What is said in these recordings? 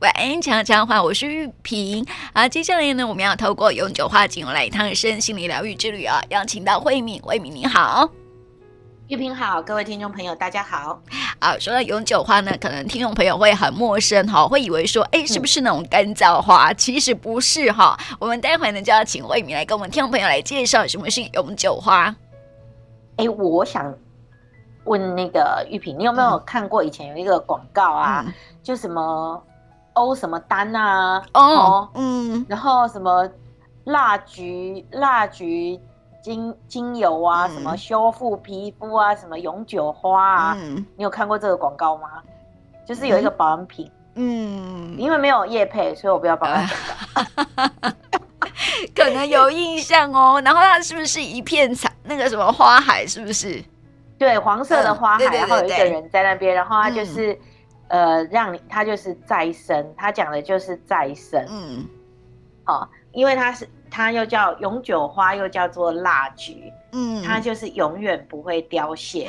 晚安，强强话，我是玉萍。好，接下来呢，我们要透过永久花精油来一趟身心灵疗愈之旅啊！邀请到慧敏，慧敏你好，玉萍好，各位听众朋友大家好。啊，说到永久花呢，可能听众朋友会很陌生哈，会以为说，哎，是不是那种干燥花？嗯、其实不是哈。我们待会呢就要请慧敏来跟我们听众朋友来介绍什么是永久花。哎，我想问那个玉萍，你有没有看过以前有一个广告啊？嗯、就什么？欧什么丹啊？哦，哦嗯，然后什么蜡菊、蜡菊精精油啊，嗯、什么修复皮肤啊，什么永久花啊？嗯，你有看过这个广告吗？就是有一个保养品，嗯，因为没有业配，所以我不要帮他广告。可能有印象哦。然后它是不是一片彩？那个什么花海？是不是？对，黄色的花海，嗯、然后有一个人在那边，然后他就是。嗯呃，让你他就是再生，他讲的就是再生，嗯，好、哦，因为它是它又叫永久花，又叫做蜡菊，嗯，它就是永远不会凋谢，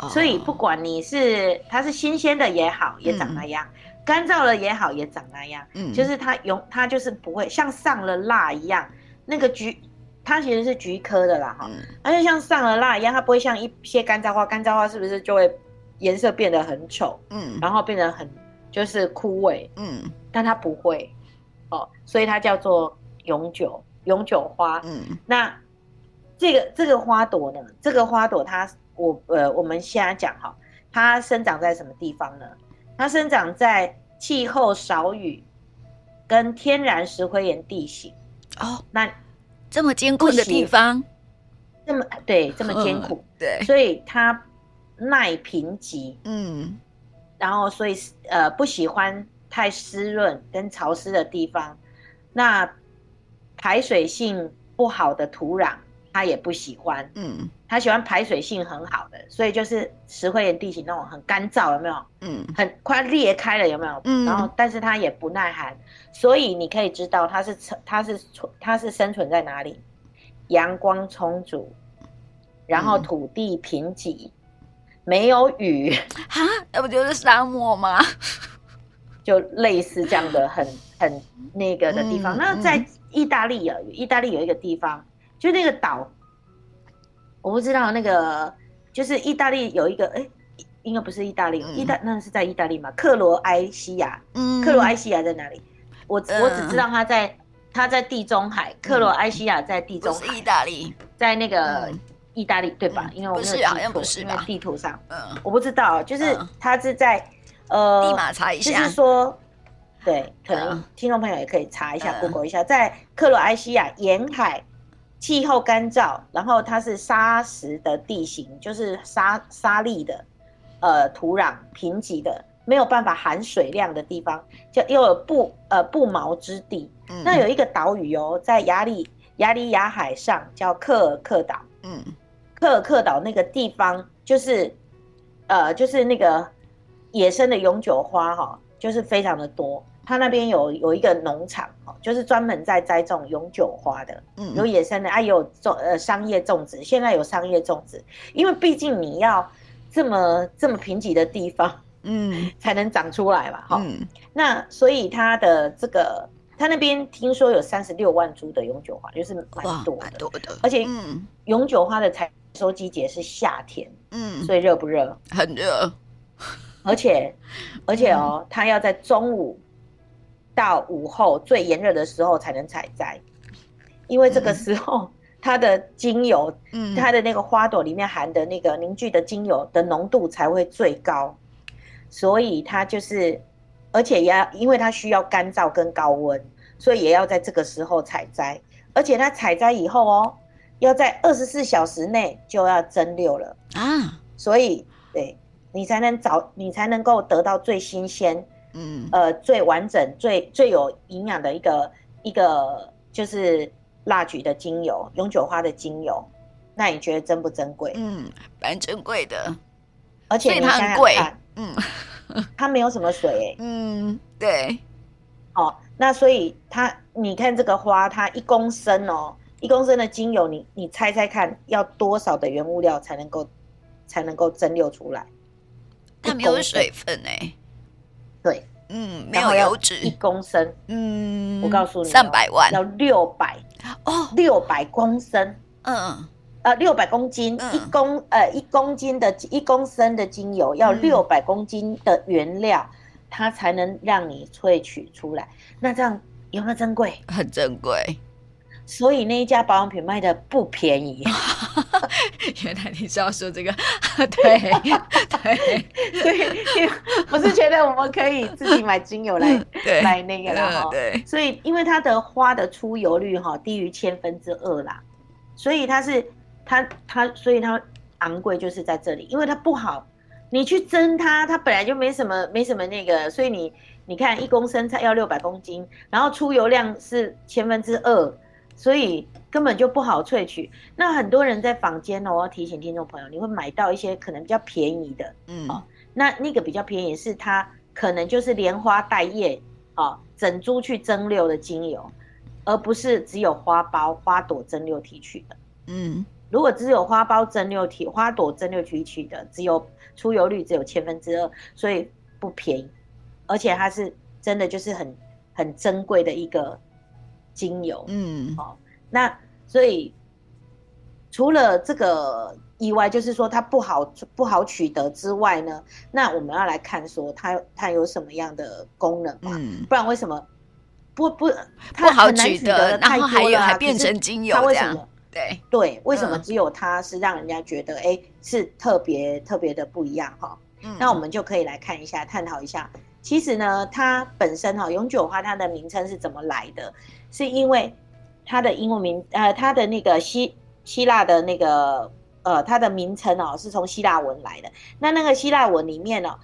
哦、所以不管你是它是新鲜的也好，也长那样；嗯、干燥了也好，也长那样，嗯，就是它永它就是不会像上了蜡一样，那个菊它其实是菊科的啦，哈、嗯，它就像上了蜡一样，它不会像一些干燥花，干燥花是不是就会？颜色变得很丑，嗯，然后变得很就是枯萎，嗯，但它不会，哦，所以它叫做永久永久花，嗯，那这个这个花朵呢？这个花朵它我呃我们现在讲哈，它生长在什么地方呢？它生长在气候少雨跟天然石灰岩地形。哦，那这么艰苦的地方，这么对这么艰苦，对，所以它。耐贫瘠，嗯，然后所以呃不喜欢太湿润跟潮湿的地方，那排水性不好的土壤它也不喜欢，嗯，它喜欢排水性很好的，所以就是石灰岩地形那种很干燥，有没有？嗯，很快裂开了，有没有？嗯，然后但是它也不耐寒，所以你可以知道它是它是它是生存在哪里？阳光充足，然后土地贫瘠。嗯没有雨哈，那 不就是沙漠吗？就类似这样的很很那个的地方。嗯、那在意大利啊，意大利有一个地方，就那个岛，我不知道那个就是意大利有一个，哎，应该不是意大利，嗯、意大那是在意大利嘛？克罗埃西亚，嗯，克罗埃西亚在哪里？我我只知道它在它在地中海，克罗埃西亚在地中海，是意大利，在那个。嗯意大利对吧？因为我没有记错，因为地图上，嗯，我不知道，就是它是在，呃，立马查一下，就是说，对，可能听众朋友也可以查一下，Google 一下，在克罗埃西亚沿海，气候干燥，然后它是沙石的地形，就是沙沙粒的，呃，土壤贫瘠的，没有办法含水量的地方，就又有不呃不毛之地。那有一个岛屿哦，在亚里亚里亚海上，叫克尔克岛，嗯。克尔克岛那个地方，就是，呃，就是那个野生的永久花哈，就是非常的多。它那边有有一个农场哈，就是专门在栽种永久花的，嗯，有野生的，啊，也有种呃商业种植。现在有商业种植，因为毕竟你要这么这么贫瘠的地方，嗯，才能长出来嘛，哈，嗯，那所以它的这个，他那边听说有三十六万株的永久花，就是蛮多的，蛮多的，而且永久花的采收季节是夏天，嗯，所以热不热？很热，而且，而且哦，它要在中午到午后最炎热的时候才能采摘，因为这个时候它的精油，嗯，它的那个花朵里面含的那个凝聚的精油的浓度才会最高，所以它就是，而且也要，因为它需要干燥跟高温，所以也要在这个时候采摘，而且它采摘以后哦。要在二十四小时内就要蒸馏了啊，所以对你才能找你才能够得到最新鲜，嗯，呃，最完整、最最有营养的一个一个就是蜡菊的精油、永久花的精油。那你觉得珍不珍贵？嗯，蛮珍贵的，而且它很贵，嗯，它没有什么水、欸，嗯，对，哦，那所以它，你看这个花，它一公升哦。一公升的精油，你你猜猜看，要多少的原物料才能够才能够蒸馏出来？它没有水分哎、欸。对，嗯，没有油脂，一公升，嗯，我告诉你，三百万要六百哦，六百公升，嗯，呃，六百公斤，一公呃一公斤的一公升的精油要六百公斤的原料，它才能让你萃取出来。那这样有没有珍贵？很珍贵。所以那一家保养品卖的不便宜，原来你是要说这个，对 对，所以我是觉得我们可以自己买精油来对来那个了哈，对，所以因为它的花的出油率哈低于千分之二啦，所以它是它它所以它昂贵就是在这里，因为它不好，你去蒸它，它本来就没什么没什么那个，所以你你看一公升才要六百公斤，然后出油量是千分之二。所以根本就不好萃取。那很多人在坊间哦，我要提醒听众朋友，你会买到一些可能比较便宜的，嗯，哦，那那个比较便宜是它可能就是莲花带叶，哦，整株去蒸馏的精油，而不是只有花苞、花朵蒸馏提取的。嗯，如果只有花苞蒸馏体、花朵蒸馏提取的，只有出油率只有千分之二，所以不便宜，而且它是真的就是很很珍贵的一个。精油，嗯，好，那所以除了这个以外，就是说它不好不好取得之外呢，那我们要来看说它它有什么样的功能嘛？嗯，不然为什么不不它不好取得，然后还有还变成精油，它为什么？对对，为什么只有它是让人家觉得哎是特别特别的不一样哈？嗯，那我们就可以来看一下，探讨一下。其实呢，它本身哈永久花它的名称是怎么来的？是因为它的英文名，呃，它的那个希希腊的那个，呃，它的名称哦，是从希腊文来的。那那个希腊文里面呢，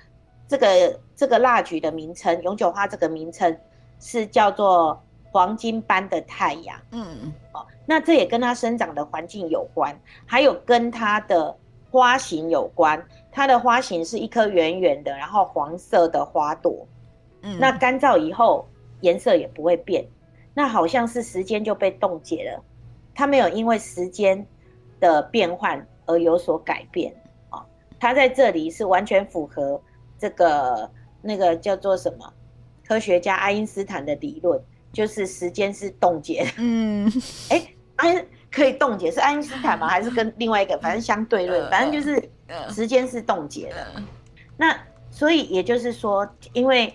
这个这个蜡菊的名称，永久花这个名称是叫做黄金般的太阳。嗯嗯。哦，那这也跟它生长的环境有关，还有跟它的花型有关。它的花型是一颗圆圆的，然后黄色的花朵。嗯。那干燥以后颜色也不会变。那好像是时间就被冻结了，它没有因为时间的变换而有所改变哦。它在这里是完全符合这个那个叫做什么科学家爱因斯坦的理论，就是时间是冻结的。嗯，哎、欸，爱可以冻结是爱因斯坦吗？还是跟另外一个反正相对论？反正就是时间是冻结的。那所以也就是说，因为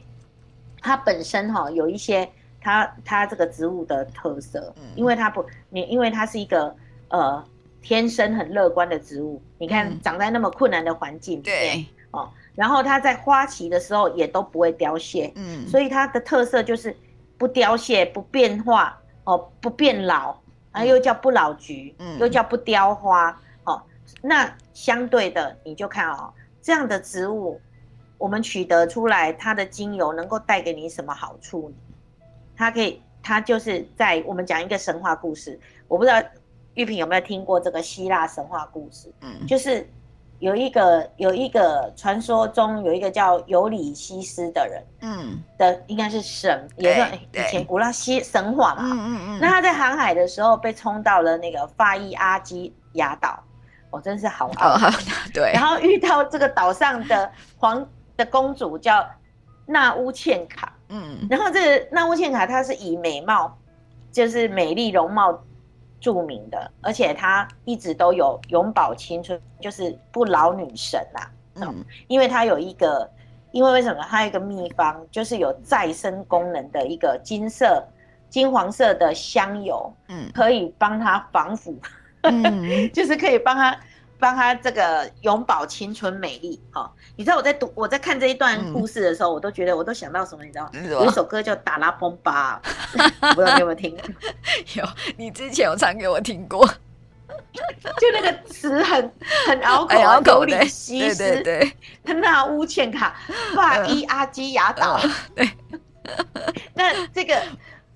它本身哈有一些。它它这个植物的特色，因为它不你，因为它是一个呃天生很乐观的植物。你看长在那么困难的环境，对哦，然后它在花期的时候也都不会凋谢，嗯，所以它的特色就是不凋谢、不变化哦，不变老，啊又叫不老菊，嗯，又叫不凋花，哦，那相对的你就看哦，这样的植物，我们取得出来它的精油能够带给你什么好处呢？它可以，它就是在我们讲一个神话故事，我不知道玉萍有没有听过这个希腊神话故事，嗯，就是有一个有一个传说中有一个叫尤里西斯的人，嗯，的应该是神，也算以前古拉西神话嘛，嗯嗯嗯，那他在航海的时候被冲到了那个法伊阿基亚岛，我真是好傲，对，然后遇到这个岛上的皇的公主叫纳乌茜卡。嗯，然后这个纳乌茜卡，她是以美貌，就是美丽容貌著名的，而且她一直都有永葆青春，就是不老女神啦、啊。嗯，因为她有一个，因为为什么？她有一个秘方，就是有再生功能的一个金色、金黄色的香油，嗯，可以帮她防腐，嗯、就是可以帮她。帮他这个永葆青春美丽，哈！你知道我在读我在看这一段故事的时候，嗯、我都觉得我都想到什么？你知道吗？有一首歌叫《达拉崩吧》，不知道你有没有听过？有，你之前有唱给我听过。就那个词很很拗口，尤里西斯，对对对，他那乌欠卡，法伊阿基亚岛，对。那这个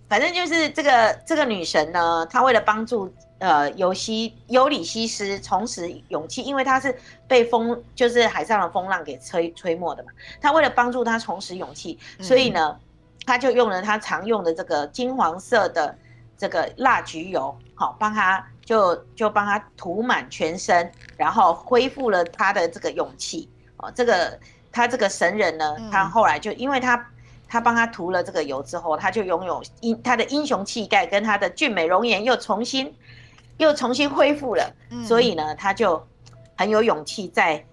反正就是这个这个女神呢，她为了帮助。呃，尤西尤里西斯重拾勇气，因为她是被风，就是海上的风浪给吹吹没的嘛。她为了帮助他重拾勇气，所以呢，嗯、他就用了她常用的这个金黄色的这个蜡菊油，好，帮他就就帮他涂满全身，然后恢复了他的这个勇气。哦，这个他这个神人呢，他后来就因为他他帮他涂了这个油之后，他就拥有英他的英雄气概跟他的俊美容颜又重新又重新恢复了。嗯、所以呢，他就很有勇气在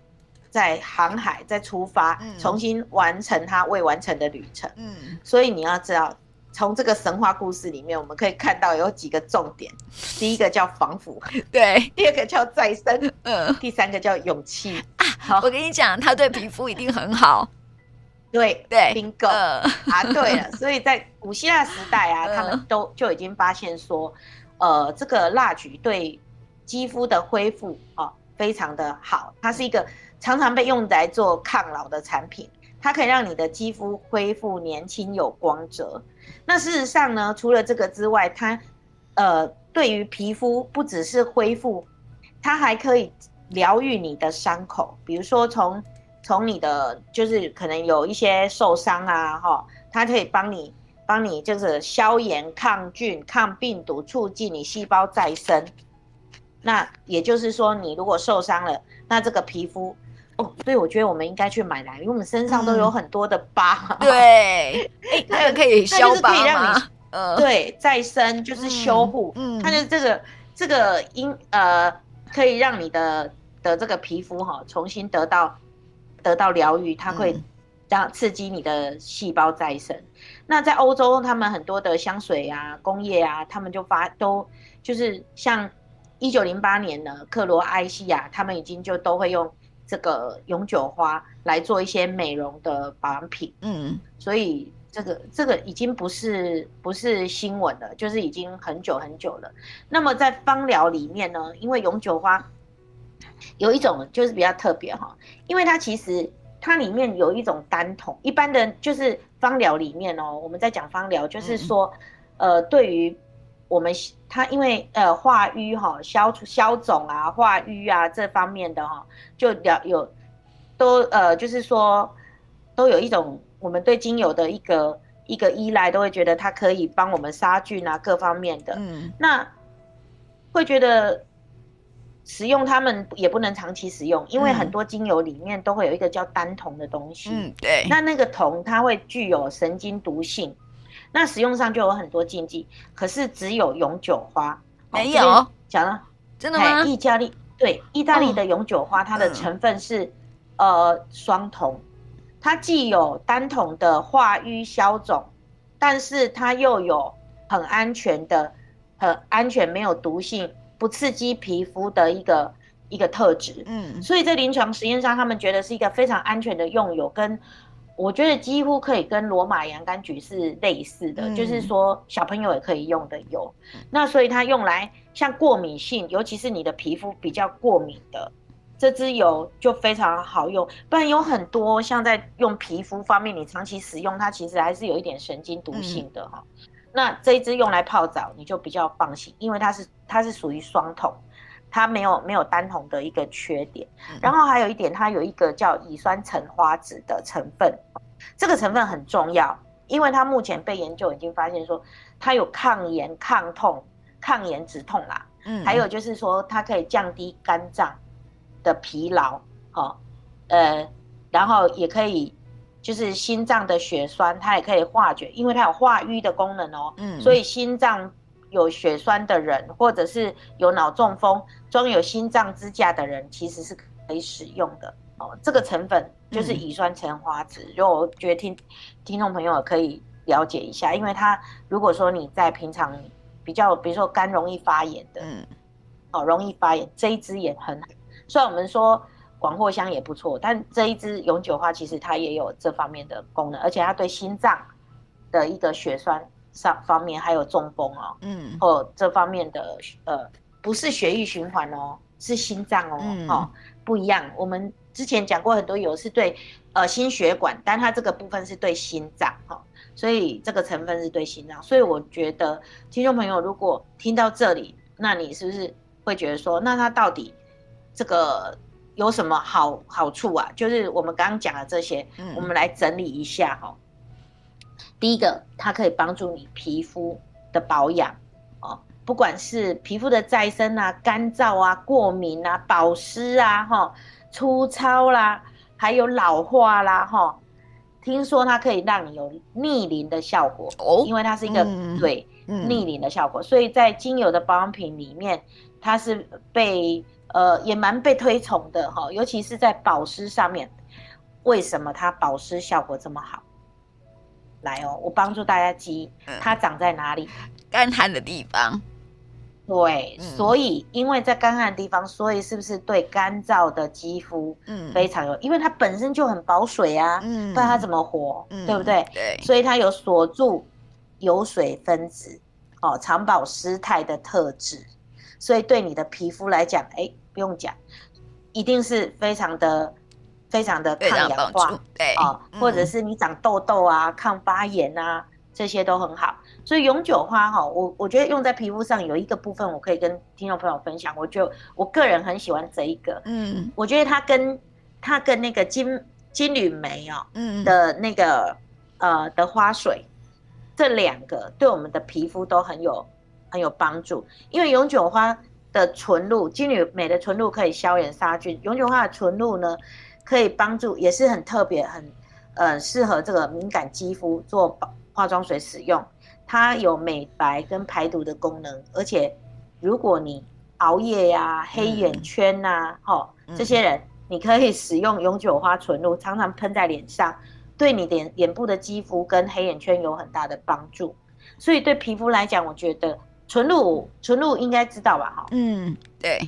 在航海再出发，嗯、重新完成他未完成的旅程。嗯，所以你要知道。从这个神话故事里面，我们可以看到有几个重点。第一个叫防腐，对；第二个叫再生，嗯；第三个叫勇气啊。我跟你讲，他对皮肤一定很好。对对，bingo 啊，对了。所以在古希腊时代啊，他们都就已经发现说，呃，这个蜡菊对肌肤的恢复啊非常的好。它是一个常常被用来做抗老的产品。它可以让你的肌肤恢复年轻有光泽。那事实上呢，除了这个之外，它呃对于皮肤不只是恢复，它还可以疗愈你的伤口。比如说从从你的就是可能有一些受伤啊，哈，它可以帮你帮你就是消炎、抗菌、抗病毒，促进你细胞再生。那也就是说，你如果受伤了，那这个皮肤。哦，所以我觉得我们应该去买来，因为我们身上都有很多的疤。嗯、对，那个可以消疤吗？呃，对，再生就是修护。嗯，它就这个这个因呃，可以让你的的这个皮肤哈重新得到得到疗愈，它会让刺激你的细胞再生。嗯、那在欧洲，他们很多的香水啊、工业啊，他们就发都就是像一九零八年呢，克罗埃西亚他们已经就都会用。这个永久花来做一些美容的保养品，嗯，所以这个这个已经不是不是新闻了，就是已经很久很久了。那么在芳疗里面呢，因为永久花有一种就是比较特别哈，因为它其实它里面有一种单桶，一般的就是芳疗里面哦，我们在讲芳疗，就是说，嗯、呃，对于。我们它因为呃化瘀哈消除消肿啊化瘀啊这方面的哈就了有都呃就是说都有一种我们对精油的一个一个依赖，都会觉得它可以帮我们杀菌啊各方面的。嗯，那会觉得使用它们也不能长期使用，因为很多精油里面都会有一个叫单酮的东西。嗯，对。那那个酮它会具有神经毒性。那使用上就有很多禁忌，可是只有永久花没有讲了，真的吗？意大利对意大利的永久花，哦、它的成分是、嗯、呃双酮，它既有单酮的化瘀消肿，但是它又有很安全的、很安全没有毒性、不刺激皮肤的一个一个特质。嗯，所以在临床实验上，他们觉得是一个非常安全的用油跟。我觉得几乎可以跟罗马洋甘菊是类似的，嗯、就是说小朋友也可以用的油。那所以它用来像过敏性，尤其是你的皮肤比较过敏的，这支油就非常好用。不然有很多像在用皮肤方面，你长期使用它，其实还是有一点神经毒性的哈。嗯、那这一支用来泡澡，你就比较放心，因为它是它是属于双桶。它没有没有单桶的一个缺点，然后还有一点，它有一个叫乙酸橙花酯的成分，这个成分很重要，因为它目前被研究已经发现说，它有抗炎、抗痛、抗炎止痛啦，嗯，还有就是说它可以降低肝脏的疲劳，哦，呃，然后也可以就是心脏的血栓，它也可以化解，因为它有化瘀的功能哦，嗯，所以心脏。有血栓的人，或者是有脑中风、装有心脏支架的人，其实是可以使用的哦。这个成分就是乙酸橙花酯，就、嗯、我觉得听听众朋友可以了解一下，因为它如果说你在平常比较，比如说肝容易发炎的，嗯，哦，容易发炎，这一支也很好。虽然我们说广藿香也不错，但这一支永久花其实它也有这方面的功能，而且它对心脏的一个血栓。上方面还有中风哦，嗯，或这方面的呃，不是血液循环哦，是心脏哦，嗯、哦，不一样。我们之前讲过很多油是对呃心血管，但它这个部分是对心脏哈、哦，所以这个成分是对心脏。所以我觉得听众朋友如果听到这里，那你是不是会觉得说，那它到底这个有什么好好处啊？就是我们刚刚讲的这些，嗯、我们来整理一下哈、哦。第一个，它可以帮助你皮肤的保养哦，不管是皮肤的再生啊、干燥啊、过敏啊、保湿啊、哈、粗糙啦，还有老化啦，哈，听说它可以让你有逆龄的效果哦，因为它是一个、嗯、对、嗯、逆龄的效果，所以在精油的保养品里面，它是被呃也蛮被推崇的哈，尤其是在保湿上面。为什么它保湿效果这么好？来哦，我帮助大家记，它长在哪里？干旱的地方。对，嗯、所以因为在干旱的地方，所以是不是对干燥的肌肤嗯非常有？嗯、因为它本身就很保水啊，嗯，不然它怎么活？嗯、对不对？对，所以它有锁住油水分子，哦，长保湿态的特质，所以对你的皮肤来讲，哎，不用讲，一定是非常的。非常的抗氧化，对啊，或者是你长痘痘啊、嗯、抗发炎啊，这些都很好。所以永久花哈，我我觉得用在皮肤上有一个部分，我可以跟听众朋友分享。我就我个人很喜欢这一个，嗯，我觉得它跟它跟那个金金缕梅哦，嗯的那个呃的花水，这两个对我们的皮肤都很有很有帮助。因为永久花的纯露，金缕梅的纯露可以消炎杀菌，永久花的纯露呢，可以帮助，也是很特别，很呃适合这个敏感肌肤做化妆水使用。它有美白跟排毒的功能，而且如果你熬夜呀、啊、黑眼圈呐、啊，哈、嗯，这些人你可以使用永久花纯露，常常喷在脸上，对你脸脸部的肌肤跟黑眼圈有很大的帮助。所以对皮肤来讲，我觉得纯露纯露应该知道吧？哈，嗯，对。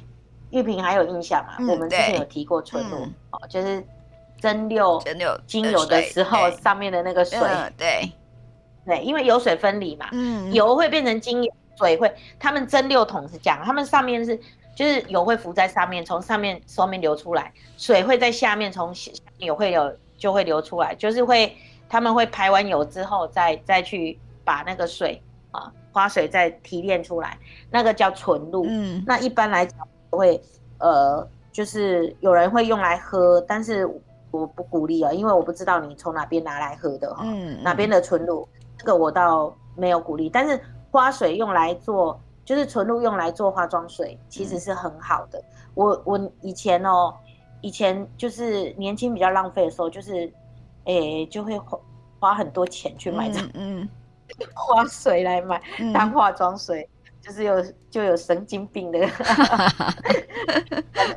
玉萍还有印象吗？嗯、我们之前有提过纯露，嗯、哦，就是蒸馏蒸馏精油的时候上面的那个水，嗯、对对，因为油水分离嘛，嗯，油会变成精油，水会，他们蒸馏桶是这样，他们上面是就是油会浮在上面，从上面上面流出来，水会在下面从下面油会有就会流出来，就是会他们会排完油之后再再去把那个水啊花水再提炼出来，那个叫纯露，嗯，那一般来讲。会，呃，就是有人会用来喝，但是我不鼓励啊，因为我不知道你从哪边拿来喝的哈，嗯，哪边的纯露，这个我倒没有鼓励。但是花水用来做，就是纯露用来做化妆水，其实是很好的。嗯、我我以前哦，以前就是年轻比较浪费的时候，就是，诶，就会花花很多钱去买这嗯，嗯花水来买当化妆水。嗯就是有就有神经病的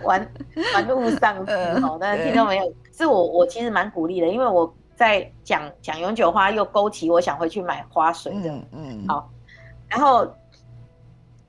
玩玩物丧志哦，但是听到没有？是我我其实蛮鼓励的，因为我在讲讲永久花，又勾起我想回去买花水的，嗯嗯，好，然后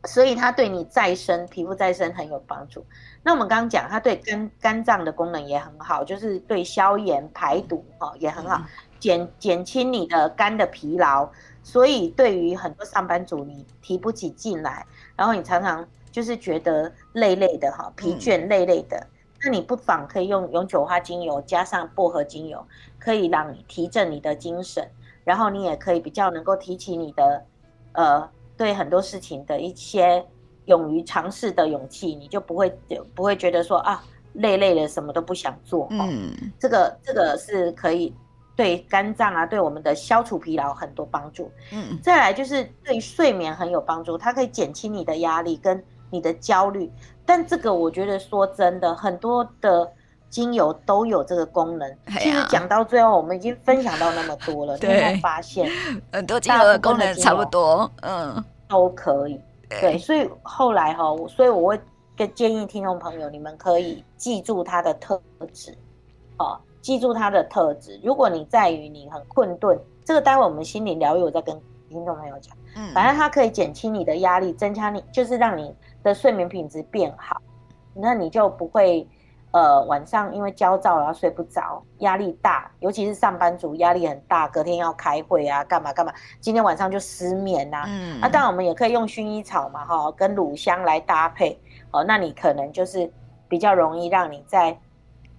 所以它对你再生皮肤再生很有帮助。那我们刚刚讲，它对肝肝脏的功能也很好，就是对消炎排毒哦也很好，减减轻你的肝的疲劳。所以，对于很多上班族，你提不起劲来，然后你常常就是觉得累累的哈，疲倦累累的，嗯、那你不妨可以用永久花精油加上薄荷精油，可以让你提振你的精神，然后你也可以比较能够提起你的，呃，对很多事情的一些勇于尝试的勇气，你就不会不会觉得说啊累累的什么都不想做，嗯，这个这个是可以。对肝脏啊，对我们的消除疲劳很多帮助。嗯，再来就是对睡眠很有帮助，它可以减轻你的压力跟你的焦虑。但这个我觉得说真的，很多的精油都有这个功能。其实讲到最后，我们已经分享到那么多了，对 你有没有发现很多精油的功能差不多，嗯，都可以。对，所以后来哈，所以我会跟建议听众朋友，你们可以记住它的特质，哦。记住它的特质。如果你在于你很困顿，这个待会我们心理疗愈，我再跟听众朋友讲。嗯，反正它可以减轻你的压力，增加你就是让你的睡眠品质变好，那你就不会呃晚上因为焦躁然后睡不着，压力大，尤其是上班族压力很大，隔天要开会啊，干嘛干嘛，今天晚上就失眠呐、啊。嗯，那、啊、当然我们也可以用薰衣草嘛，哈，跟乳香来搭配，哦，那你可能就是比较容易让你在。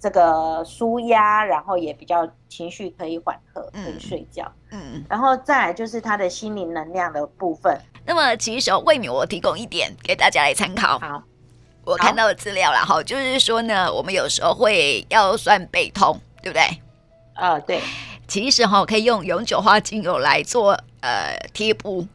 这个舒压，然后也比较情绪可以缓和，可以睡觉。嗯，嗯，然后再来就是他的心灵能量的部分。那么其实魏敏，我提供一点给大家来参考。好，我看到的资料然后，就是说呢，我们有时候会腰酸背痛，对不对？啊、呃，对。其实哈，可以用永久花精油来做呃贴布。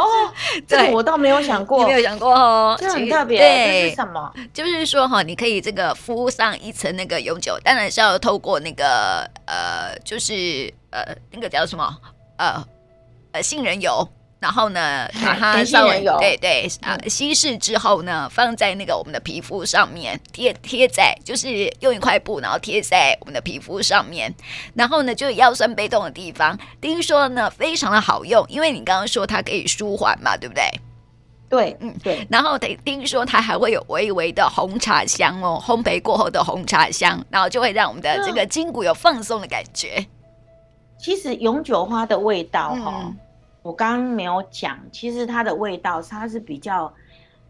哦，这个我倒没有想过，你没有想过哦，这很特别。对，这是什么？就是说哈，你可以这个敷上一层那个永久，当然是要透过那个呃，就是呃，那个叫什么呃呃杏仁油。然后呢，把 它稍微对对啊稀释之后呢，放在那个我们的皮肤上面贴贴在，就是用一块布，然后贴在我们的皮肤上面。然后呢，就腰酸背痛的地方，听说呢非常的好用，因为你刚刚说它可以舒缓嘛，对不对？对，嗯对。然后得听说它还会有微微的红茶香哦，烘焙过后的红茶香，然后就会让我们的这个筋骨有放松的感觉。其实永久花的味道哈、哦。嗯我刚刚没有讲，其实它的味道它是比较，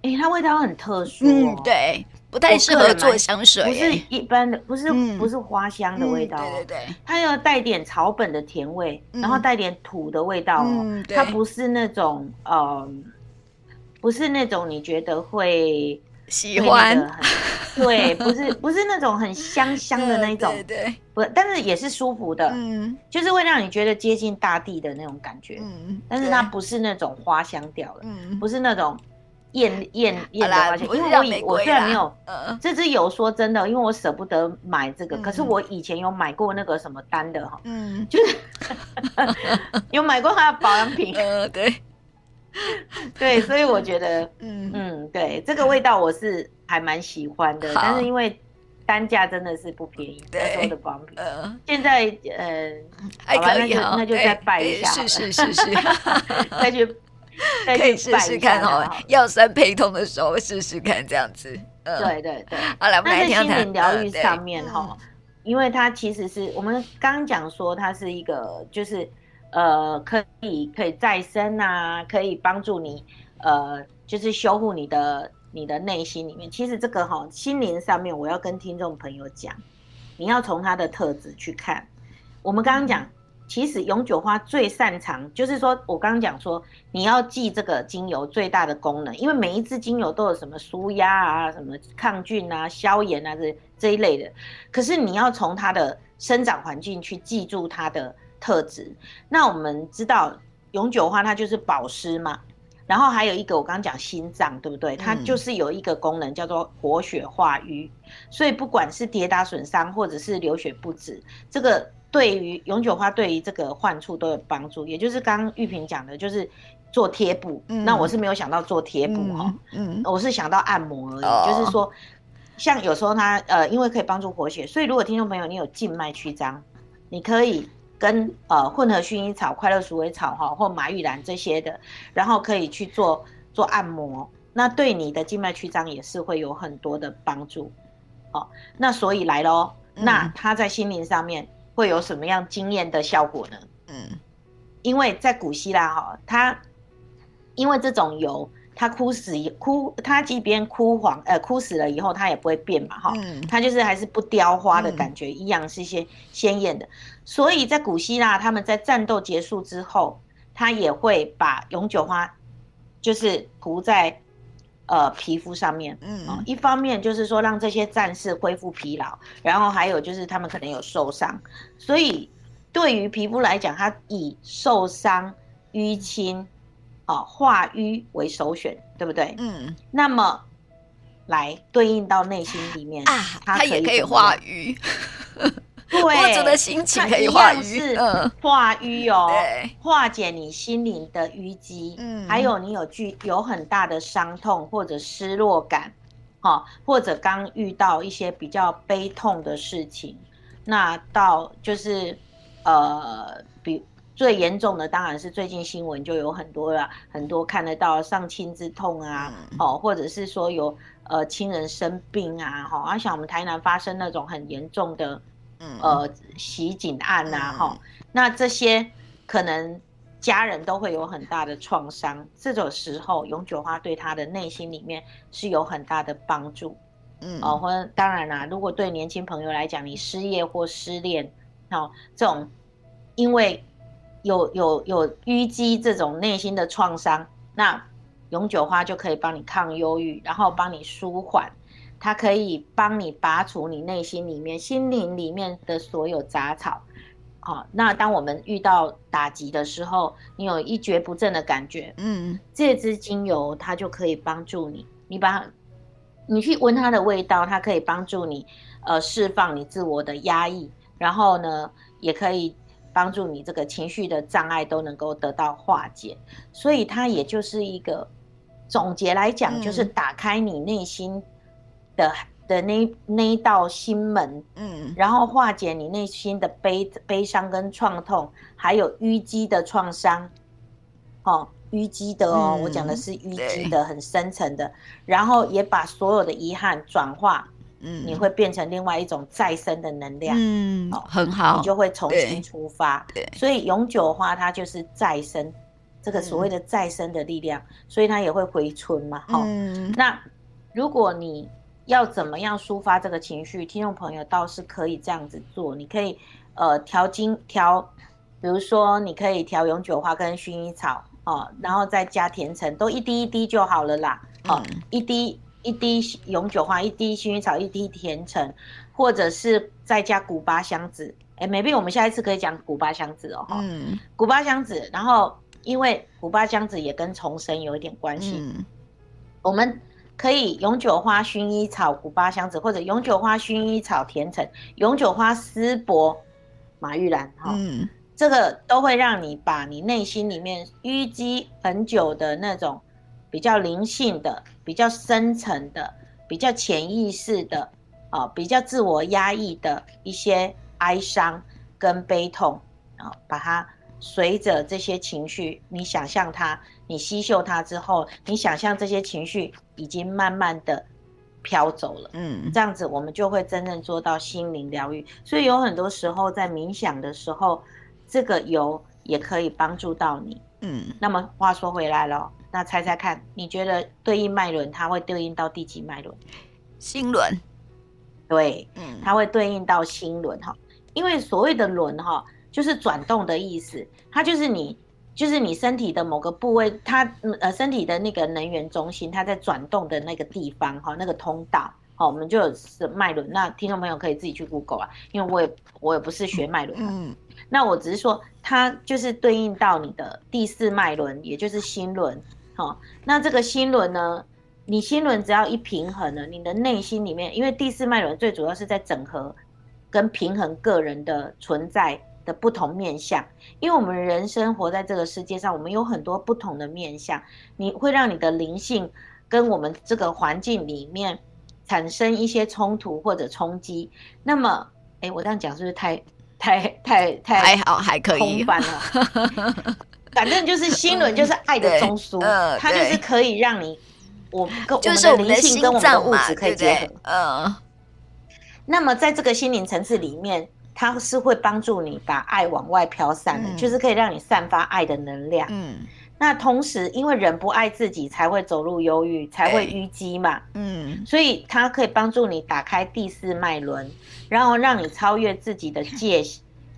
哎、欸，它味道很特殊、哦嗯，对，不太适合做香水，不是一般的，不是、嗯、不是花香的味道、哦嗯，对对。对，它要带点草本的甜味，嗯、然后带点土的味道哦，嗯、它不是那种，呃，不是那种你觉得会。喜欢，对，不是不是那种很香 香的那种，对，对，对，不，但是也是舒服的，嗯，就是会让你觉得接近大地的那种感觉，嗯，但是它不是那种花香调的，嗯，不。是那种艳艳艳的花香，因为我以我虽然没有，呃，这支油说真的，因为我舍不得买这个，可是我以前有买过那个什么丹的哈，嗯，就是 有买过它的保养品，呃，对。对，所以我觉得，嗯嗯，对，这个味道我是还蛮喜欢的，但是因为单价真的是不便宜，对，说的保养品，呃，现在呃，还可以那就再拜一下，是是是 是，再去可以试试看哦，腰酸背痛的时候试试看这样子，对对对，好了，我们来听听。心灵疗愈上面哈，因为它其实是我们刚刚讲说它是一个就是。呃，可以可以再生啊，可以帮助你，呃，就是修复你的你的内心里面。其实这个哈、心灵上面，我要跟听众朋友讲，你要从它的特质去看。我们刚刚讲，其实永久花最擅长，就是说我刚刚讲说，你要记这个精油最大的功能，因为每一支精油都有什么舒压啊、什么抗菌啊、消炎啊这这一类的。可是你要从它的生长环境去记住它的。特质，那我们知道永久花它就是保湿嘛，然后还有一个我刚刚讲心脏，对不对？它就是有一个功能叫做活血化瘀，所以不管是跌打损伤或者是流血不止，这个对于永久花对于这个患处都有帮助。也就是刚刚玉萍讲的，就是做贴布，嗯、那我是没有想到做贴布哈，嗯，我是想到按摩而已，哦、就是说，像有时候它呃，因为可以帮助活血，所以如果听众朋友你有静脉曲张，你可以。跟呃混合薰衣草、快乐鼠尾草哈，或马玉兰这些的，然后可以去做做按摩，那对你的静脉曲张也是会有很多的帮助。哦，那所以来喽，那它在心灵上面会有什么样惊艳的效果呢？嗯，因为在古希腊哈，它因为这种油。它枯死枯，它即便枯黄呃枯死了以后，它也不会变嘛哈，嗯、它就是还是不凋花的感觉，嗯、一样是一些鲜艳的。所以在古希腊，他们在战斗结束之后，他也会把永久花就是涂在呃皮肤上面，嗯，一方面就是说让这些战士恢复疲劳，然后还有就是他们可能有受伤，所以对于皮肤来讲，它以受伤淤青。啊，化瘀为首选，对不对？嗯，那么来对应到内心里面啊，它也可以化瘀，对，我者的心情可以化瘀，嗯，化瘀哦，对，化解你心灵的淤积，嗯，还有你有具有很大的伤痛或者失落感，哈，或者刚遇到一些比较悲痛的事情，那到就是呃，比。最严重的当然是最近新闻就有很多了，很多看得到丧亲之痛啊，哦，或者是说有呃亲人生病啊，哈，而像我们台南发生那种很严重的，呃袭警案呐，哈，那这些可能家人都会有很大的创伤，这种时候永久花对他的内心里面是有很大的帮助，嗯，哦，或者当然啦，如果对年轻朋友来讲，你失业或失恋，哦，这种因为。有有有淤积这种内心的创伤，那永久花就可以帮你抗忧郁，然后帮你舒缓，它可以帮你拔除你内心里面、心灵里面的所有杂草，好，那当我们遇到打击的时候，你有一蹶不振的感觉，嗯，这支精油它就可以帮助你。你把你去闻它的味道，它可以帮助你呃释放你自我的压抑，然后呢，也可以帮助你这个情绪的障碍都能够得到化解。所以它也就是一个总结来讲，就是打开你内心的。的那那一道心门，嗯，然后化解你内心的悲悲伤跟创痛，还有淤积的创伤，哦，淤积的哦，嗯、我讲的是淤积的很深层的，然后也把所有的遗憾转化，嗯，你会变成另外一种再生的能量，嗯，哦，很好，你就会重新出发，对，对，所以永久花它就是再生，这个所谓的再生的力量，嗯、所以它也会回春嘛，好、哦，嗯、那如果你。要怎么样抒发这个情绪？听众朋友倒是可以这样子做，你可以呃调精调，比如说你可以调永久花跟薰衣草哦，然后再加甜橙，都一滴一滴就好了啦。哦，嗯、一滴一滴永久花，一滴薰衣草，一滴甜橙，或者是再加古巴香子。哎，maybe 我们下一次可以讲古巴香子哦。嗯，古巴香子，然后因为古巴香子也跟重生有一点关系，嗯、我们。可以永久花、薰衣草、古巴香子，或者永久花、薰衣草、甜橙、永久花、丝柏、马玉兰，哈，嗯，这个都会让你把你内心里面淤积很久的那种比较灵性的、比较深层的、比较潜意识的，啊，比较自我压抑的一些哀伤跟悲痛，啊，把它。随着这些情绪，你想象它，你吸嗅它之后，你想象这些情绪已经慢慢的飘走了。嗯，这样子我们就会真正做到心灵疗愈。所以有很多时候在冥想的时候，这个油也可以帮助到你。嗯，那么话说回来了，那猜猜看，你觉得对应脉轮，它会对应到第几脉轮？心轮。对，嗯，它会对应到心轮哈，因为所谓的轮哈。就是转动的意思，它就是你，就是你身体的某个部位，它呃身体的那个能源中心，它在转动的那个地方哈，那个通道，好，我们就有是脉轮。那听众朋友可以自己去 Google 啊，因为我也我也不是学脉轮，嗯，那我只是说它就是对应到你的第四脉轮，也就是心轮，好，那这个心轮呢，你心轮只要一平衡了，你的内心里面，因为第四脉轮最主要是在整合跟平衡个人的存在。的不同面相，因为我们人生活在这个世界上，我们有很多不同的面相，你会让你的灵性跟我们这个环境里面产生一些冲突或者冲击。那么，哎，我这样讲是不是太太太太还好还可以？了，反正就是心轮就是爱的中枢，呃、它就是可以让你我跟我们的灵性跟我们的物质可以结合。嗯，那么在这个心灵层次里面。它是会帮助你把爱往外飘散的，嗯、就是可以让你散发爱的能量。嗯，那同时，因为人不爱自己，才会走入忧郁，才会淤积嘛。嗯，所以它可以帮助你打开第四脉轮，然后让你超越自己的界，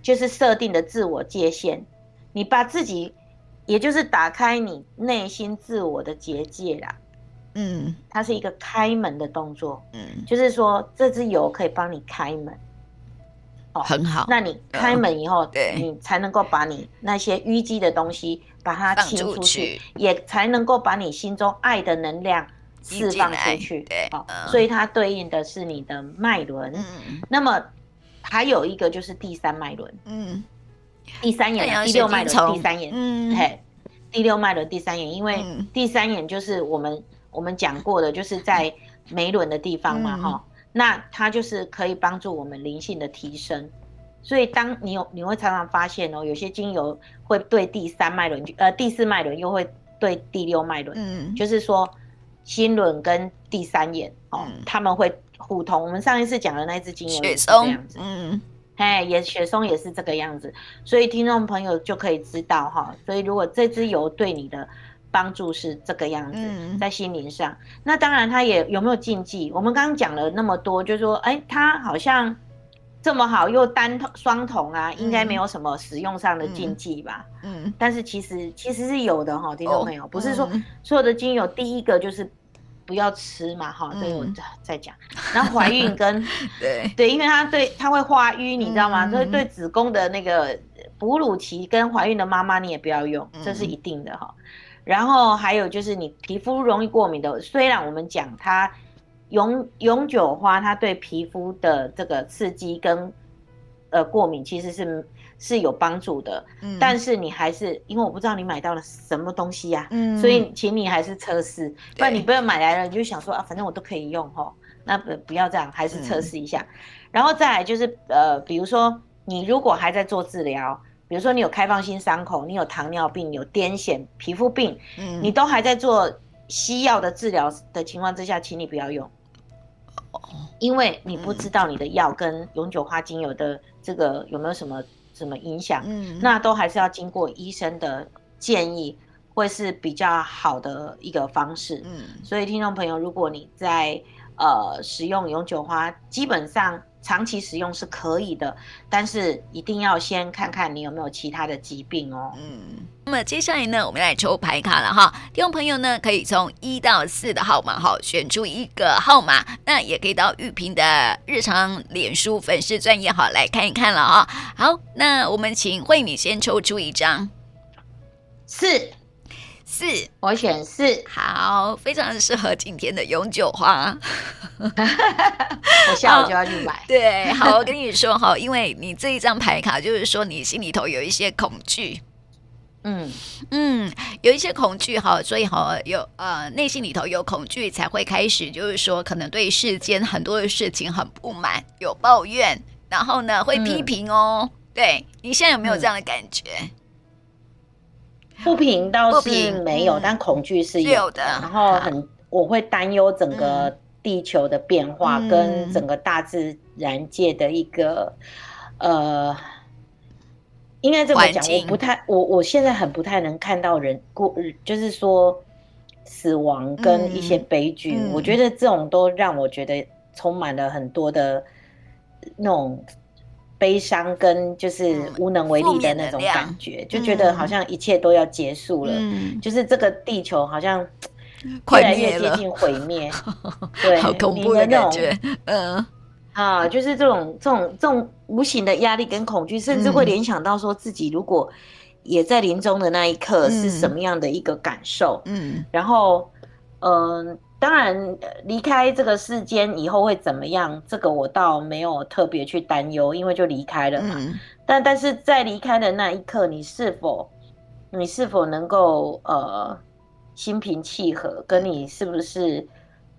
就是设定的自我界限。你把自己，也就是打开你内心自我的结界啦。嗯，它是一个开门的动作。嗯，就是说这支油可以帮你开门。哦，很好。那你开门以后，对，你才能够把你那些淤积的东西把它清出去，也才能够把你心中爱的能量释放出去。对，所以它对应的是你的脉轮。嗯，那么还有一个就是第三脉轮。嗯，第三眼，第六脉轮，第三眼。嗯，嘿，第六脉轮第三眼，因为第三眼就是我们我们讲过的，就是在 眉轮的地方嘛，哈。那它就是可以帮助我们灵性的提升，所以当你有你会常常发现哦，有些精油会对第三脉轮，呃，第四脉轮又会对第六脉轮，嗯，就是说心轮跟第三眼哦，他、嗯、们会互通。我们上一次讲的那支精油也是这样子，嗯，哎，也雪松也是这个样子，所以听众朋友就可以知道哈，所以如果这支油对你的。帮助是这个样子，在心灵上。嗯、那当然，他也有没有禁忌？我们刚刚讲了那么多，就是说，哎，他好像这么好，又单筒双筒啊，应该没有什么使用上的禁忌吧？嗯。嗯，但是其实其实是有的哈，听众朋友，哦、不是说所有的精油第一个就是不要吃嘛，哈，这个我再讲。然后怀孕跟 对对，因为它对它会化瘀，你知道吗？所以对子宫的那个哺乳期跟怀孕的妈妈你也不要用，这是一定的哈。然后还有就是你皮肤容易过敏的，虽然我们讲它永永久花，它对皮肤的这个刺激跟呃过敏其实是。是有帮助的，嗯，但是你还是因为我不知道你买到了什么东西呀，嗯，所以请你还是测试，不然你不要买来了你就想说啊，反正我都可以用齁，那不不要这样，还是测试一下，然后再来就是呃，比如说你如果还在做治疗，比如说你有开放性伤口，你有糖尿病，有癫痫、皮肤病，嗯，你都还在做西药的治疗的情况之下，请你不要用，因为你不知道你的药跟永久花精油的这个有没有什么。什么影响？嗯，那都还是要经过医生的建议，会是比较好的一个方式。嗯，所以听众朋友，如果你在呃使用永久花，基本上长期使用是可以的，但是一定要先看看你有没有其他的疾病哦。嗯。那么接下来呢，我们来抽牌卡了哈。听众朋友呢，可以从一到四的号码哈，选出一个号码。那也可以到玉萍的日常脸书粉丝专页哈来看一看了啊。好，那我们请慧敏先抽出一张，四四，我选四。好，非常适合今天的永久花。我下午就要去买。对，好，我跟你说哈，因为你这一张牌卡就是说你心里头有一些恐惧。嗯嗯，有一些恐惧哈，所以哈有呃内心里头有恐惧，才会开始就是说可能对世间很多的事情很不满，有抱怨，然后呢会批评哦。嗯、对，你现在有没有这样的感觉？不平倒是没有，但恐惧是有的。然后很我会担忧整个地球的变化跟整个大自然界的一个呃。应该这么讲，我不太，我我现在很不太能看到人过，就是说死亡跟一些悲剧，嗯嗯、我觉得这种都让我觉得充满了很多的那种悲伤跟就是无能为力的那种感觉，嗯、就觉得好像一切都要结束了，嗯、就是这个地球好像越来越接近毁灭，对，好恐怖的感觉，嗯。啊，就是这种这种这种无形的压力跟恐惧，甚至会联想到说自己如果也在临终的那一刻是什么样的一个感受。嗯，嗯然后，嗯、呃，当然离开这个世间以后会怎么样，这个我倒没有特别去担忧，因为就离开了嘛。嗯、但但是在离开的那一刻，你是否你是否能够呃心平气和，跟你是不是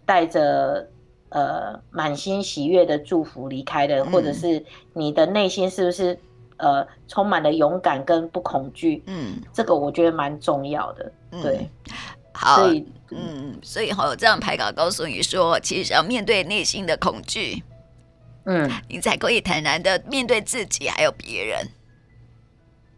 带着。呃，满心喜悦的祝福离开的，或者是你的内心是不是呃充满了勇敢跟不恐惧？嗯，这个我觉得蛮重要的。对，好，所以嗯，所以好，这样牌卡告诉你说，其实要面对内心的恐惧，嗯，你才可以坦然的面对自己还有别人。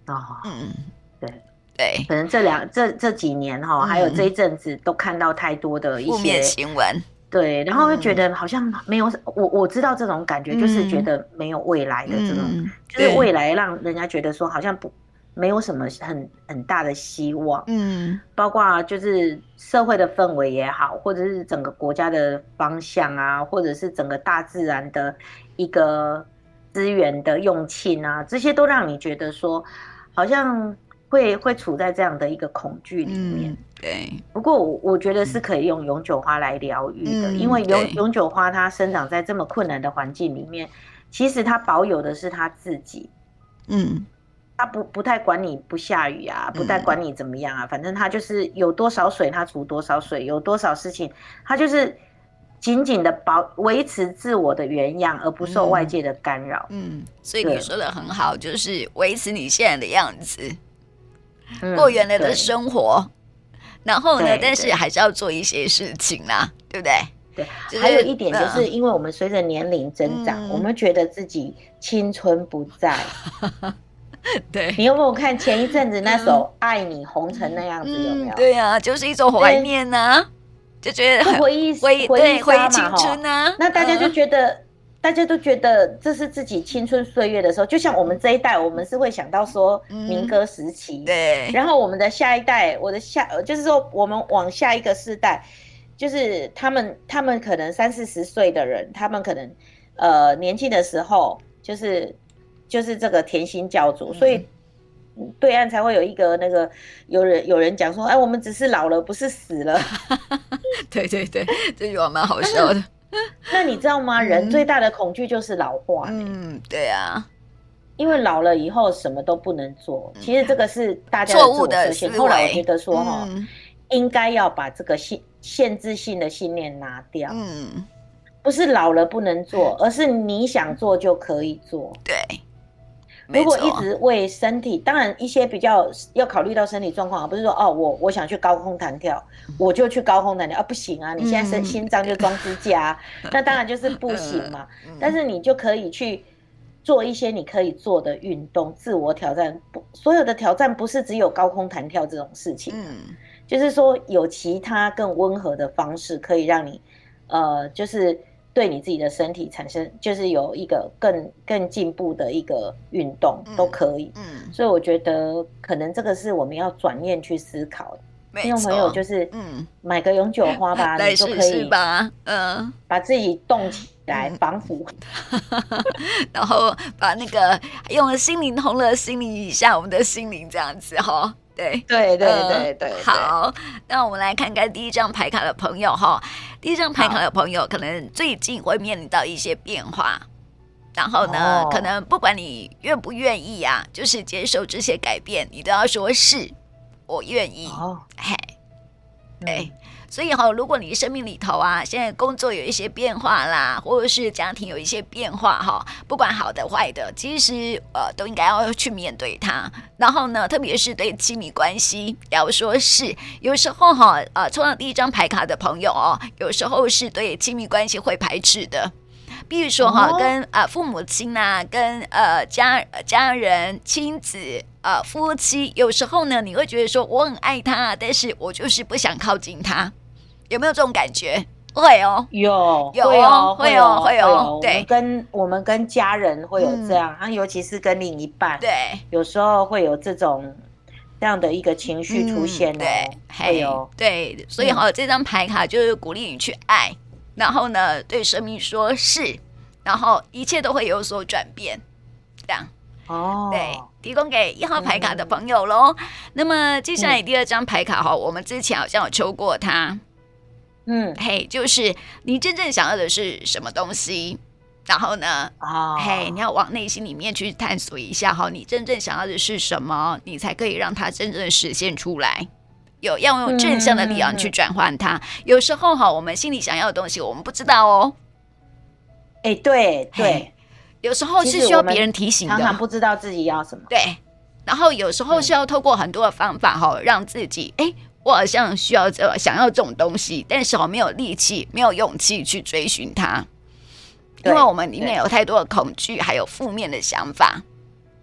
哦，嗯，对。对，可能这两这这几年哈，还有这一阵子都看到太多的一些负面新闻。对，然后会觉得好像没有、嗯、我我知道这种感觉，就是觉得没有未来的这种，嗯、就是未来让人家觉得说好像不没有什么很很大的希望。嗯，包括就是社会的氛围也好，或者是整个国家的方向啊，或者是整个大自然的一个资源的用罄啊，这些都让你觉得说好像。会会处在这样的一个恐惧里面，嗯、对。不过我我觉得是可以用永久花来疗愈的，嗯、因为永永久花它生长在这么困难的环境里面，其实它保有的是它自己。嗯，它不不太管你不下雨啊，不太管你怎么样啊，嗯、反正他就是有多少水他储多少水，有多少事情他就是紧紧的保维持自我的原样，而不受外界的干扰。嗯，所以你说的很好，就是维持你现在的样子。过原来的生活，嗯、然后呢？但是还是要做一些事情啦，对不对？对，就是、还有一点就是，因为我们随着年龄增长，嗯、我们觉得自己青春不在。对，你有没有看前一阵子那首《爱你红成那样子》有没有？对呀、啊，就是一种怀念呐、啊，就觉得回忆回回忆回忆青春啊。那大家就觉得。大家都觉得这是自己青春岁月的时候，就像我们这一代，我们是会想到说民歌时期，嗯、对。然后我们的下一代，我的下，就是说我们往下一个世代，就是他们他们可能三四十岁的人，他们可能呃年轻的时候就是就是这个甜心教主，嗯、所以对岸才会有一个那个有人有人讲说，哎，我们只是老了，不是死了。对对对，这句话蛮好笑的。那你知道吗？人最大的恐惧就是老化。嗯，对啊，因为老了以后什么都不能做。其实这个是大家的错误的思维。后来我觉得说哈，应该要把这个限限制性的信念拿掉。嗯，不是老了不能做，而是你想做就可以做。对。如果一直为身体，当然一些比较要考虑到身体状况，不是说哦，我我想去高空弹跳，我就去高空弹跳啊，不行啊，你现在身心脏就装支架，那当然就是不行嘛。但是你就可以去做一些你可以做的运动，自我挑战。不，所有的挑战不是只有高空弹跳这种事情，嗯就是说有其他更温和的方式可以让你，呃，就是。对你自己的身体产生，就是有一个更更进步的一个运动都可以。嗯，所以我觉得可能这个是我们要转念去思考的。听众朋友，就是嗯，买个永久花吧，你就可以吧，嗯，把自己动起来，防腐，然后把那个用了心灵同乐心灵一下我们的心灵，这样子哈。对对对对对，好，那我们来看看第一张牌卡的朋友哈。第一张牌卡的朋友可能最近会面临到一些变化，然后呢，可能不管你愿不愿意啊，就是接受这些改变，你都要说是，我愿意。嘿，对。所以哈，如果你生命里头啊，现在工作有一些变化啦，或者是家庭有一些变化哈，不管好的坏的，其实呃都应该要去面对它。然后呢，特别是对亲密关系，要说是有时候哈，呃，抽到第一张牌卡的朋友哦，有时候是对亲密关系会排斥的。比如说哈，跟啊父母亲呐，跟呃家家人、亲子、呃夫妻，有时候呢，你会觉得说我很爱他，但是我就是不想靠近他。有没有这种感觉？会哦，有有哦，会哦会哦。对，跟我们跟家人会有这样，啊，尤其是跟另一半，对，有时候会有这种这样的一个情绪出现。对，还有对，所以哈，这张牌卡就是鼓励你去爱，然后呢，对生命说是，然后一切都会有所转变，这样哦。对，提供给一号牌卡的朋友喽。那么接下来第二张牌卡哈，我们之前好像有抽过它。嗯，嘿，就是你真正想要的是什么东西，然后呢，哦，嘿，你要往内心里面去探索一下哈，你真正想要的是什么，你才可以让它真正实现出来。有要用正向的力量去转换它。嗯、有时候哈，我们心里想要的东西，我们不知道哦。哎，对对，有时候是需要别人提醒的，常常不知道自己要什么。对，然后有时候是要透过很多的方法哈，让自己哎。我好像需要这想要这种东西，但是我没有力气，没有勇气去追寻它，因为我们里面有太多的恐惧，还有负面的想法。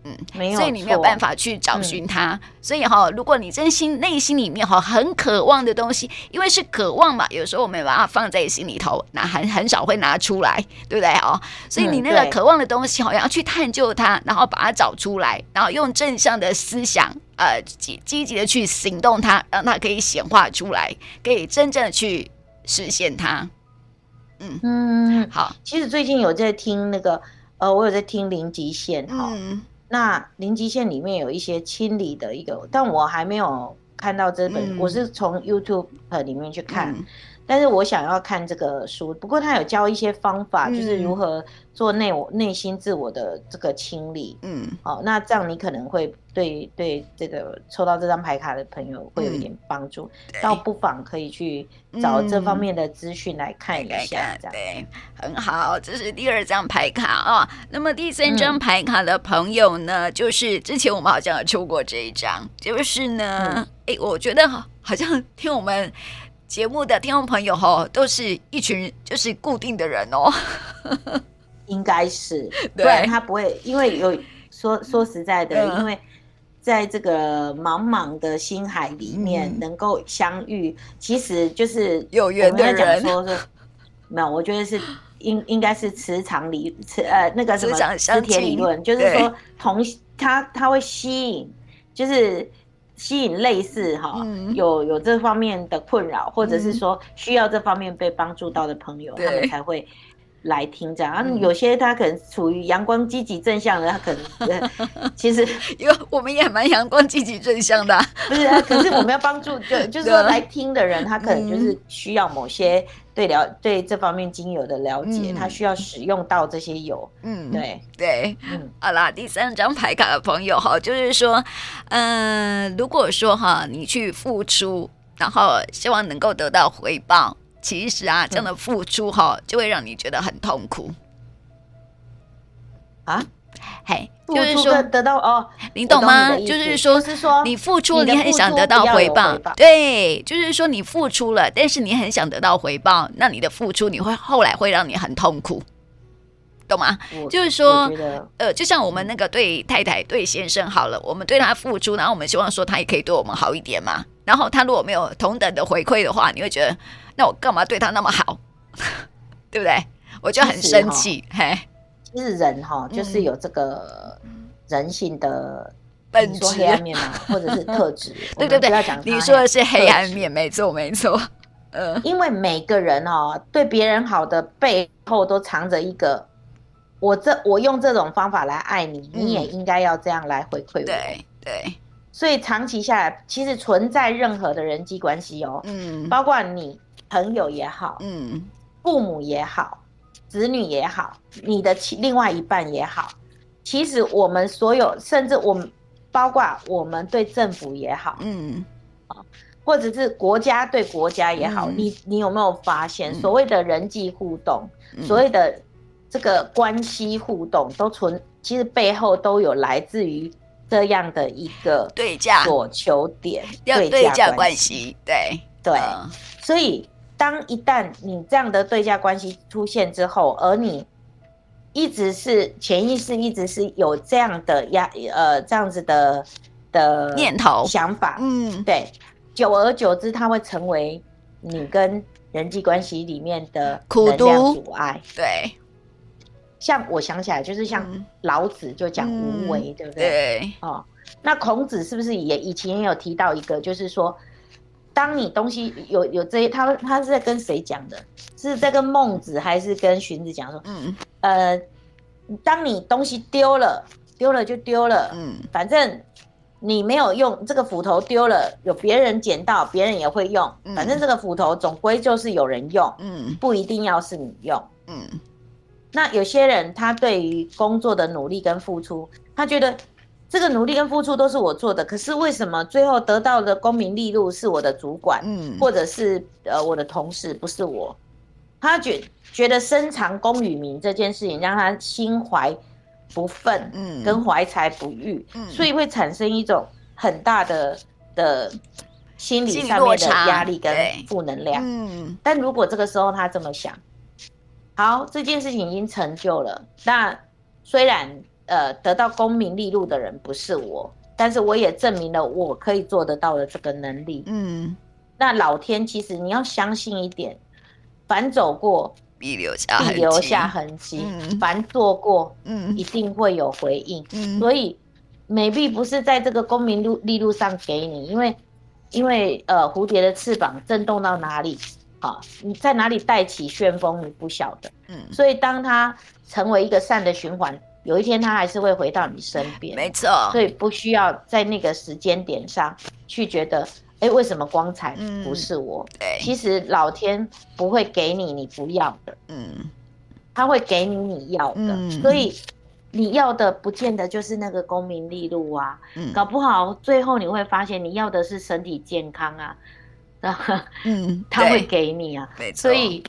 嗯，没有，所以你没有办法去找寻它。嗯、所以哈，如果你真心内心里面哈很渴望的东西，因为是渴望嘛，有时候我们把它放在心里头，那很很少会拿出来，对不对哦？所以你那个渴望的东西，好像要去探究它，然后把它找出来，然后用正向的思想，呃，积积极的去行动它，让它可以显化出来，可以真正的去实现它。嗯嗯，好。其实最近有在听那个，呃，我有在听零极限哈。嗯那零极限里面有一些清理的一个，但我还没有看到这本，嗯、我是从 YouTube 里面去看。嗯但是我想要看这个书，不过他有教一些方法，嗯、就是如何做内我内心自我的这个清理。嗯，好、哦，那这样你可能会对对这个抽到这张牌卡的朋友会有一点帮助，倒、嗯、不妨可以去找这方面的资讯来看一下。这样、嗯、对，很好，这是第二张牌卡啊、哦。那么第三张牌卡的朋友呢，嗯、就是之前我们好像有抽过这一张，就是呢，哎、嗯，我觉得好好像听我们。节目的听众朋友哈，都是一群就是固定的人哦，应该是，不然他不会，因为有说说实在的，因为在这个茫茫的星海里面能够相遇，其实就是有缘的人。说是 没有，我觉得是应应该是磁场理磁呃那个什么磁铁理论，就是说同他他会吸引，就是。吸引类似哈、嗯、有有这方面的困扰，或者是说需要这方面被帮助到的朋友，嗯、他们才会。来听这样。啊，有些他可能处于阳光积极正向的，他可能 其实因为我们也蛮阳光积极正向的，不是？可是我们要帮助，就 就是说来听的人，他可能就是需要某些对了对这方面精油的了解，他需要使用到这些油。嗯，对。对，嗯，好啦，第三张牌卡的朋友哈，就是说，嗯，如果说哈，你去付出，然后希望能够得到回报。其实啊，这样的付出哈，就会让你觉得很痛苦啊。嘿，就是说得到哦，你懂吗？就是说，是说你付出，你很想得到回报。对，就是说你付出了，但是你很想得到回报，那你的付出你会后来会让你很痛苦，懂吗？就是说，呃，就像我们那个对太太、对先生好了，我们对他付出，然后我们希望说他也可以对我们好一点嘛。然后他如果没有同等的回馈的话，你会觉得。那我干嘛对他那么好，对不对？我就很生气。嘿，其实人哈，就是有这个人性的本质黑暗面嘛，或者是特质。对对对，你说的是黑暗面，没错没错。呃，因为每个人哦，对别人好的背后都藏着一个，我这我用这种方法来爱你，你也应该要这样来回馈我。对对，所以长期下来，其实存在任何的人际关系哦，嗯，包括你。朋友也好，嗯，父母也好，子女也好，你的其另外一半也好，其实我们所有，甚至我们，包括我们对政府也好，嗯，或者是国家对国家也好，嗯、你你有没有发现，所谓的人际互动，嗯、所谓的这个关系互动，都存，其实背后都有来自于这样的一个对价。所求点，要对价关系，对。对，所以。当一旦你这样的对价关系出现之后，而你一直是潜意识一直是有这样的压呃这样子的的念头。想法，嗯，对，久而久之，它会成为你跟人际关系里面的能量阻碍。对，像我想起来，就是像老子就讲无为，嗯、对不对？对，哦，那孔子是不是也以前也有提到一个，就是说。当你东西有有这些，他他是在跟谁讲的？是在跟孟子还是跟荀子讲说？嗯呃，当你东西丢了，丢了就丢了，嗯，反正你没有用这个斧头丢了，有别人捡到，别人也会用，反正这个斧头总归就是有人用，嗯，不一定要是你用，嗯。那有些人他对于工作的努力跟付出，他觉得。这个努力跟付出都是我做的，可是为什么最后得到的功名利禄是我的主管，嗯，或者是呃我的同事，不是我？他觉觉得深藏功与名这件事情让他心怀不忿，嗯，跟怀才不遇，嗯，所以会产生一种很大的的心理上面的压力跟负能量，嗯。但如果这个时候他这么想，好，这件事情已经成就了，那虽然。呃，得到功名利禄的人不是我，但是我也证明了我可以做得到的这个能力。嗯，那老天其实你要相信一点，凡走过必留下必留下痕迹，嗯、凡做过，嗯，一定会有回应。嗯，所以 maybe 不是在这个功名路利禄上给你，因为因为呃蝴蝶的翅膀震动到哪里，好，你在哪里带起旋风，你不晓得。嗯，所以当它成为一个善的循环。有一天他还是会回到你身边，没错，所以不需要在那个时间点上去觉得，哎，为什么光彩不是我？嗯、对，其实老天不会给你你不要的，嗯，他会给你你要的，嗯、所以你要的不见得就是那个功名利禄啊，嗯、搞不好最后你会发现你要的是身体健康啊，嗯，他会给你啊，所以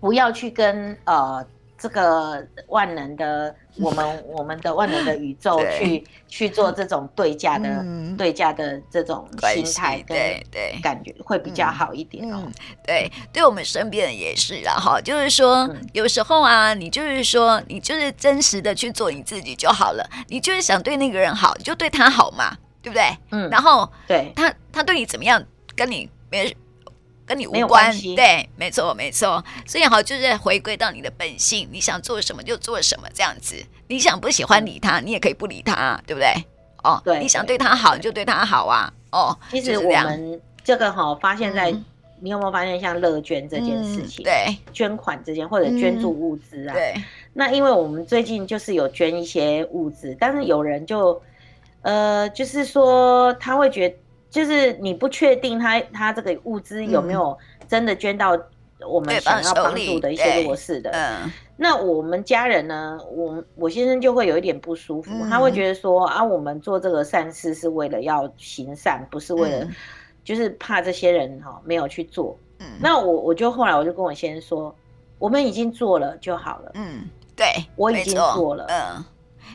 不要去跟呃。这个万能的我们，我们的万能的宇宙去去做这种对价的、嗯、对价的这种心态，对对，感觉会比较好一点哦。对，对我们身边人也是啦，哈，就是说、嗯、有时候啊，你就是说你就是真实的去做你自己就好了。你就是想对那个人好，就对他好嘛，对不对？嗯，然后对他他对你怎么样，跟你没。跟你无关，对，没错，没错。所以好，就是回归到你的本性，你想做什么就做什么，这样子。你想不喜欢理他，你也可以不理他，对不对？哦，对，你想对他好，你就对他好啊。哦，其实我们这个哈，发现在你有没有发现，像乐捐这件事情，对，捐款这件或者捐助物资啊，对。那因为我们最近就是有捐一些物资，但是有人就，呃，就是说他会觉得，就是你不确定他他这个物资有没有真的捐到我们想要帮助的一些弱势的。嗯。那我们家人呢，我我先生就会有一点不舒服，嗯、他会觉得说啊，我们做这个善事是为了要行善，不是为了，嗯、就是怕这些人哈没有去做。嗯。那我我就后来我就跟我先生说，我们已经做了就好了。嗯。对，我已经做了。嗯，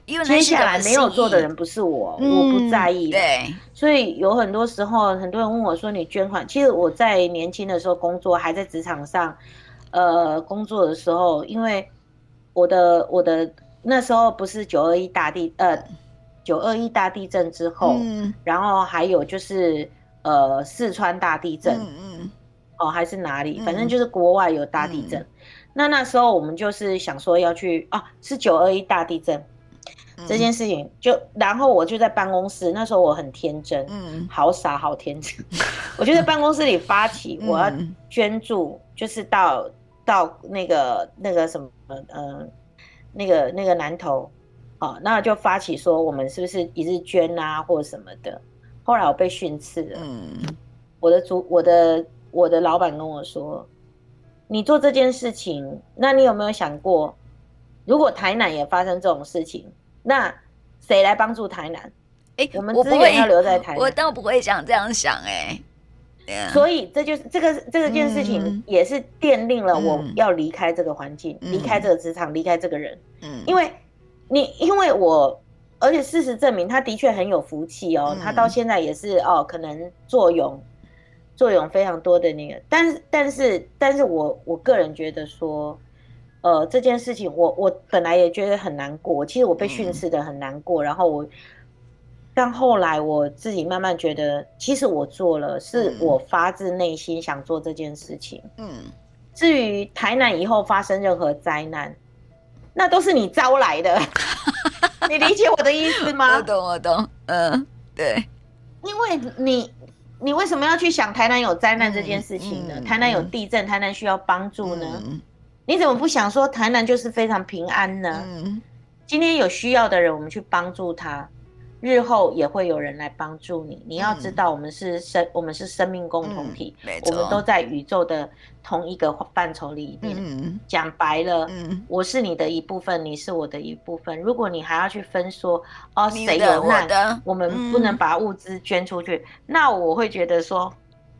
因为接下来没有做的人不是我，嗯、我不在意。对，所以有很多时候，很多人问我说：“你捐款？”其实我在年轻的时候工作，还在职场上，呃，工作的时候，因为我的我的那时候不是九二一大地，呃，九二一大地震之后，嗯，然后还有就是呃四川大地震，嗯嗯，哦，还是哪里，反正就是国外有大地震。嗯那那时候我们就是想说要去啊，是九二一大地震、嗯、这件事情，就然后我就在办公室，那时候我很天真，嗯，好傻好天真，我就在办公室里发起我要捐助，就是到、嗯、到那个那个什么呃那个那个南头，啊，那就发起说我们是不是一日捐啊或者什么的，后来我被训斥了，嗯，我的主我的我的老板跟我说。你做这件事情，那你有没有想过，如果台南也发生这种事情，那谁来帮助台南？哎、欸，我们资源要留在 台南。我倒不会想这样想、欸，哎，所以这就是这个这个件事情，也是奠定了我要离开这个环境，离、嗯、开这个职场，离、嗯、开这个人。嗯，因为你因为我，而且事实证明，他的确很有福气哦，他到现在也是哦，可能作用。作用非常多的那个，但是但是但是我我个人觉得说，呃，这件事情我我本来也觉得很难过，其实我被训斥的很难过，嗯、然后我，但后来我自己慢慢觉得，其实我做了，是我发自内心想做这件事情。嗯，至于台南以后发生任何灾难，那都是你招来的，你理解我的意思吗？我懂，我懂，嗯，对，因为你。你为什么要去想台南有灾难这件事情呢？嗯嗯、台南有地震，台南需要帮助呢？嗯、你怎么不想说台南就是非常平安呢？嗯、今天有需要的人，我们去帮助他。日后也会有人来帮助你。你要知道，我们是生，嗯、我们是生命共同体，嗯、我们都在宇宙的同一个范畴里面。讲、嗯、白了，嗯、我是你的一部分，你是我的一部分。如果你还要去分说，哦，谁有难，我，我们不能把物资捐出去，嗯、那我会觉得说，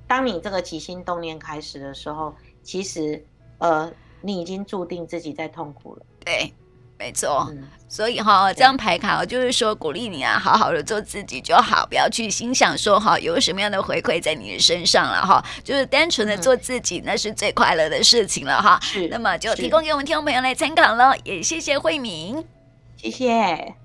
当你这个起心动念开始的时候，其实，呃，你已经注定自己在痛苦了。对。没错，嗯、所以哈，这张牌卡就是说鼓励你啊，好好的做自己就好，不要去心想说哈有什么样的回馈在你的身上了哈，就是单纯的做自己，那是最快乐的事情了哈。是，那么就提供给我们听众朋友来参考喽，也谢谢慧敏，谢谢。